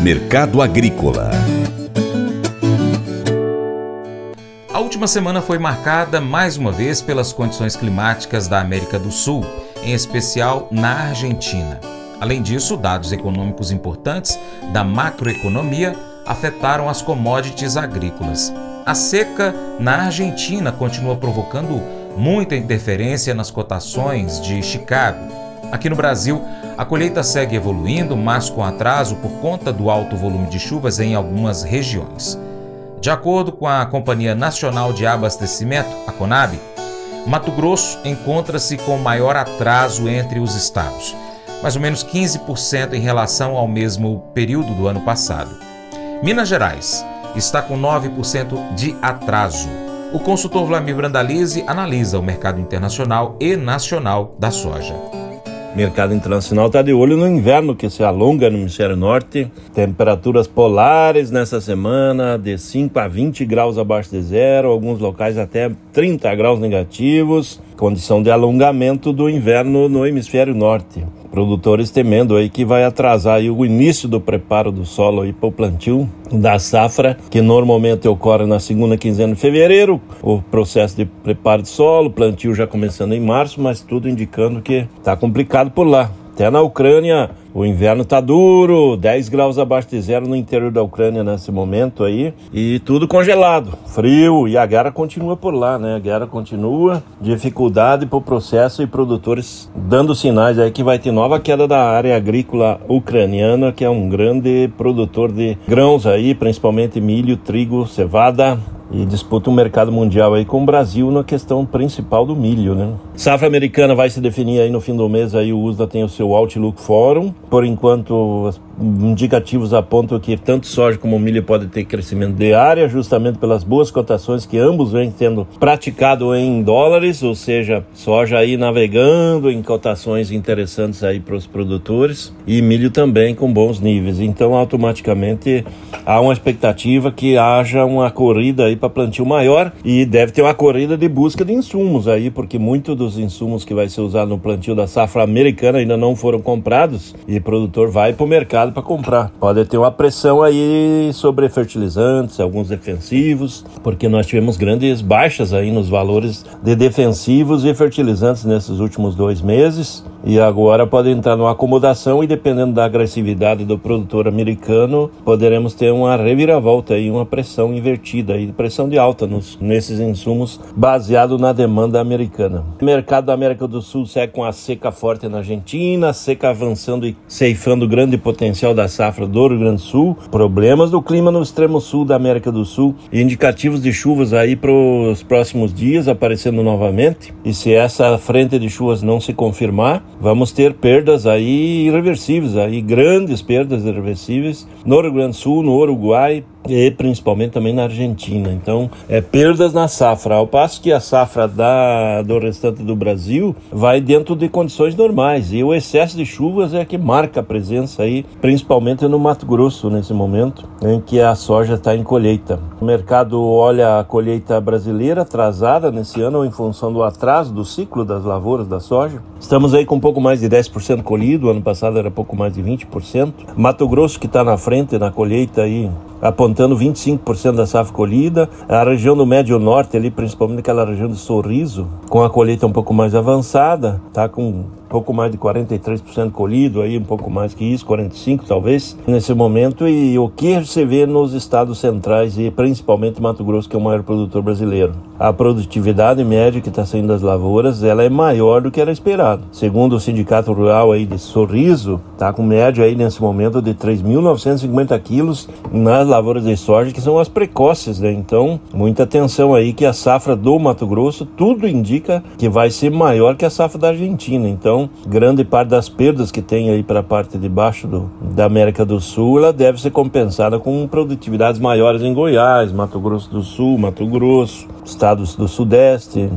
Mercado Agrícola A última semana foi marcada mais uma vez pelas condições climáticas da América do Sul, em especial na Argentina. Além disso, dados econômicos importantes da macroeconomia afetaram as commodities agrícolas. A seca na Argentina continua provocando muita interferência nas cotações de Chicago. Aqui no Brasil, a colheita segue evoluindo, mas com atraso por conta do alto volume de chuvas em algumas regiões. De acordo com a Companhia Nacional de Abastecimento, a CONAB, Mato Grosso encontra-se com maior atraso entre os estados, mais ou menos 15% em relação ao mesmo período do ano passado. Minas Gerais está com 9% de atraso. O consultor Vlamir Brandalize analisa o mercado internacional e nacional da soja mercado internacional está de olho no inverno que se alonga no hemisfério norte. Temperaturas polares nessa semana de 5 a 20 graus abaixo de zero, alguns locais até 30 graus negativos, condição de alongamento do inverno no hemisfério norte produtores temendo aí que vai atrasar aí o início do preparo do solo aí para o plantio da safra, que normalmente ocorre na segunda quinzena de fevereiro, o processo de preparo de solo, plantio já começando em março, mas tudo indicando que está complicado por lá. Até na Ucrânia, o inverno tá duro, 10 graus abaixo de zero no interior da Ucrânia nesse momento aí, e tudo congelado, frio, e a guerra continua por lá, né? A guerra continua, dificuldade para o processo e produtores dando sinais aí que vai ter nova queda da área agrícola ucraniana, que é um grande produtor de grãos aí, principalmente milho, trigo, cevada, e disputa um mercado mundial aí com o Brasil na questão principal do milho, né? Safra americana vai se definir aí no fim do mês, aí o USDA tem o seu Outlook Forum. Por enquanto, indicativos apontam que tanto soja como milho pode ter crescimento de área, justamente pelas boas cotações que ambos vêm tendo praticado em dólares, ou seja, soja aí navegando em cotações interessantes aí para os produtores e milho também com bons níveis. Então, automaticamente há uma expectativa que haja uma corrida aí para plantio maior e deve ter uma corrida de busca de insumos aí, porque muitos dos insumos que vai ser usado no plantio da safra americana ainda não foram comprados e o produtor vai para o mercado para comprar. Pode ter uma pressão aí sobre fertilizantes, alguns defensivos, porque nós tivemos grandes baixas aí nos valores de defensivos e fertilizantes nesses últimos dois meses e agora pode entrar numa acomodação e dependendo da agressividade do produtor americano, poderemos ter uma reviravolta aí, uma pressão invertida aí, pressão de alta nos, nesses insumos baseado na demanda americana. O mercado da América do Sul segue com a seca forte na Argentina, seca avançando e ceifando grande potencial da safra do Rio Grande do Sul, problemas do clima no extremo sul da América do Sul e indicativos de chuvas aí para os próximos dias aparecendo novamente. E se essa frente de chuvas não se confirmar, vamos ter perdas aí irreversíveis, aí grandes perdas irreversíveis no Rio Grande do Sul, no Uruguai, e principalmente também na Argentina. Então, é perdas na safra, ao passo que a safra da, do restante do Brasil vai dentro de condições normais. E o excesso de chuvas é que marca a presença aí, principalmente no Mato Grosso, nesse momento em que a soja está em colheita. O mercado olha a colheita brasileira atrasada nesse ano em função do atraso do ciclo das lavouras da soja. Estamos aí com um pouco mais de 10% colhido, ano passado era pouco mais de 20%. Mato Grosso que está na frente na colheita aí apontando 25% da safra colhida. A região do Médio Norte, ali, principalmente aquela região de Sorriso, com a colheita um pouco mais avançada, tá com pouco mais de 43% colhido, aí um pouco mais que isso, 45 talvez, nesse momento. E o que você vê nos estados centrais e principalmente Mato Grosso, que é o maior produtor brasileiro? A produtividade média que está saindo das lavouras, ela é maior do que era esperado. Segundo o Sindicato Rural aí de Sorriso, tá com média aí nesse momento de 3.950 quilos nas lavouras de soja, que são as precoces, né? Então, muita atenção aí que a safra do Mato Grosso, tudo indica que vai ser maior que a safra da Argentina. Então, grande parte das perdas que tem aí para a parte de baixo do, da América do Sul, ela deve ser compensada com produtividades maiores em Goiás, Mato Grosso do Sul, Mato Grosso, estados do Sudeste,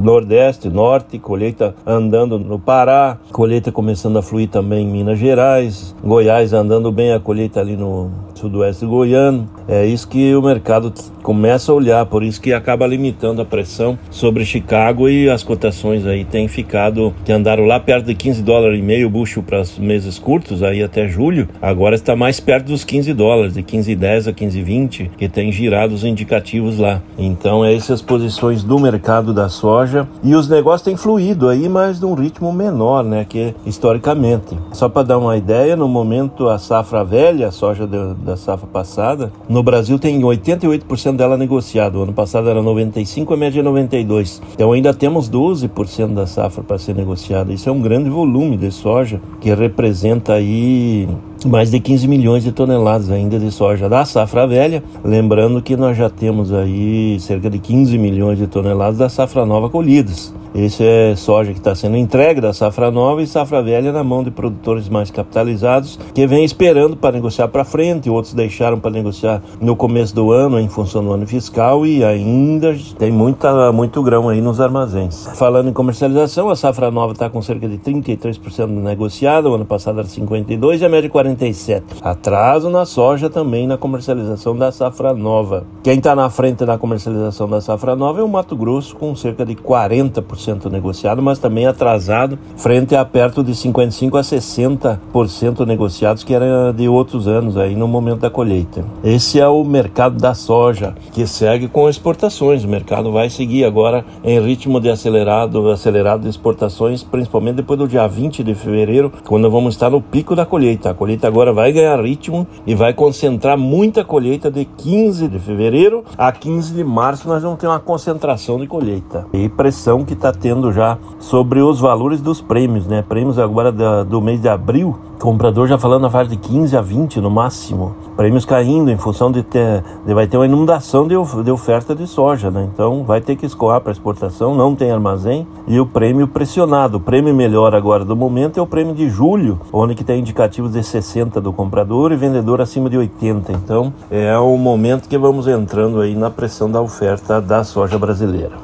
Nordeste, Norte, colheita andando no Pará, colheita começando a fluir também em Minas Gerais, Goiás andando bem a colheita ali no sudoeste goiano. É isso que o mercado começa a olhar, por isso que acaba limitando a pressão sobre Chicago e as cotações aí têm ficado, que andaram lá perto de 15 dólares e meio bucho para os meses curtos, aí até julho, agora está mais perto dos 15 dólares, de 15,10 a 15,20, que tem girado os indicativos lá. Então, é essas posições do mercado da soja e os negócios têm fluído aí, mas num ritmo menor, né, que historicamente. Só para dar uma ideia, no momento a safra velha, a soja de, da safra passada, no Brasil tem 88% dela negociado. O ano passado era 95, a média é 92. Então ainda temos 12% da safra para ser negociada. Isso é um grande volume de soja que representa aí mais de 15 milhões de toneladas ainda de soja da safra velha. Lembrando que nós já temos aí cerca de 15 milhões de toneladas da safra nova colhidas. Esse é soja que está sendo entregue da safra nova e safra velha na mão de produtores mais capitalizados que vêm esperando para negociar para frente, outros deixaram para negociar no começo do ano em função do ano fiscal e ainda tem muita, muito grão aí nos armazéns. Falando em comercialização, a safra nova está com cerca de 33% negociada, o ano passado era 52% e a média 47%. Atraso na soja também na comercialização da safra nova. Quem está na frente da comercialização da safra nova é o Mato Grosso com cerca de 40% 50% negociado, mas também atrasado frente a perto de 55% a 60% negociados, que era de outros anos aí no momento da colheita. Esse é o mercado da soja, que segue com exportações. O mercado vai seguir agora em ritmo de acelerado, acelerado de exportações, principalmente depois do dia 20 de fevereiro, quando vamos estar no pico da colheita. A colheita agora vai ganhar ritmo e vai concentrar muita colheita de 15 de fevereiro a 15 de março. Nós vamos ter uma concentração de colheita e pressão que está tendo já sobre os valores dos prêmios, né? Prêmios agora da, do mês de abril, comprador já falando na faixa de 15 a 20 no máximo. Prêmios caindo em função de ter, de vai ter uma inundação de, de oferta de soja, né? Então vai ter que escoar para exportação, não tem armazém e o prêmio pressionado. O prêmio melhor agora do momento é o prêmio de julho, onde que tem indicativos de 60 do comprador e vendedor acima de 80. Então é o momento que vamos entrando aí na pressão da oferta da soja brasileira.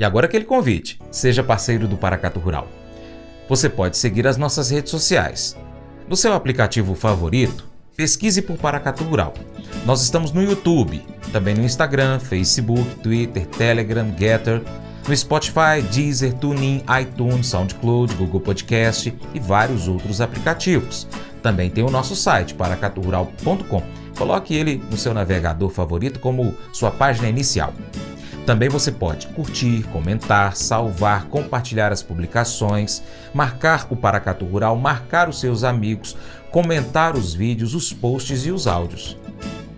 e agora aquele convite. Seja parceiro do Paracato Rural. Você pode seguir as nossas redes sociais. No seu aplicativo favorito, pesquise por Paracato Rural. Nós estamos no YouTube, também no Instagram, Facebook, Twitter, Telegram, Getter no Spotify, Deezer, TuneIn, iTunes, SoundCloud, Google Podcast e vários outros aplicativos. Também tem o nosso site, paracaturural.com. Coloque ele no seu navegador favorito como sua página inicial. Também você pode curtir, comentar, salvar, compartilhar as publicações, marcar o Paracatu Rural, marcar os seus amigos, comentar os vídeos, os posts e os áudios.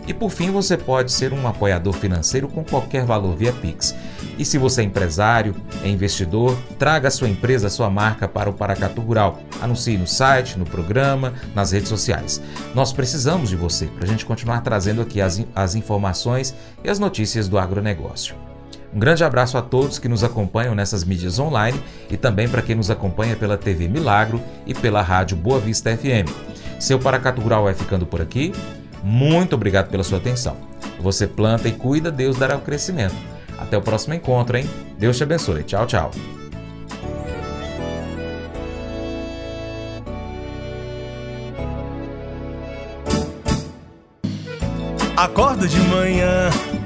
E por fim, você pode ser um apoiador financeiro com qualquer valor via Pix. E se você é empresário, é investidor, traga a sua empresa, a sua marca para o Paracatu Rural. Anuncie no site, no programa, nas redes sociais. Nós precisamos de você para a gente continuar trazendo aqui as, as informações e as notícias do agronegócio. Um grande abraço a todos que nos acompanham nessas mídias online e também para quem nos acompanha pela TV Milagro e pela rádio Boa Vista FM. Seu Paracatu Rural vai ficando por aqui. Muito obrigado pela sua atenção. Você planta e cuida, Deus dará o crescimento. Até o próximo encontro, hein? Deus te abençoe. Tchau, tchau. Acordo de manhã